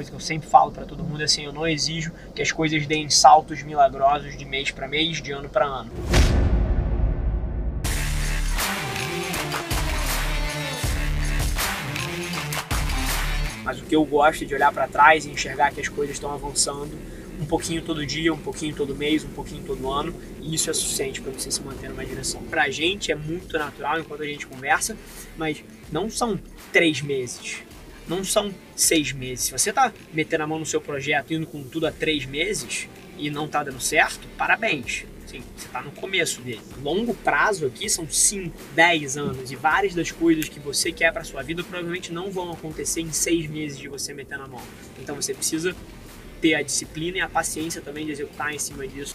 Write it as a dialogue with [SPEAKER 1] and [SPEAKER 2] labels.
[SPEAKER 1] coisa que eu sempre falo para todo mundo é assim, eu não exijo que as coisas deem saltos milagrosos de mês para mês, de ano para ano. Mas o que eu gosto é de olhar para trás e enxergar que as coisas estão avançando um pouquinho todo dia, um pouquinho todo mês, um pouquinho todo ano, e isso é suficiente para você se manter numa direção. Para a gente é muito natural enquanto a gente conversa, mas não são três meses, não são seis meses. Se você está metendo a mão no seu projeto, indo com tudo há três meses e não está dando certo, parabéns. Sim, você está no começo dele. Longo prazo aqui são 5, 10 anos e várias das coisas que você quer para sua vida provavelmente não vão acontecer em seis meses de você meter na mão. Então você precisa ter a disciplina e a paciência também de executar em cima disso.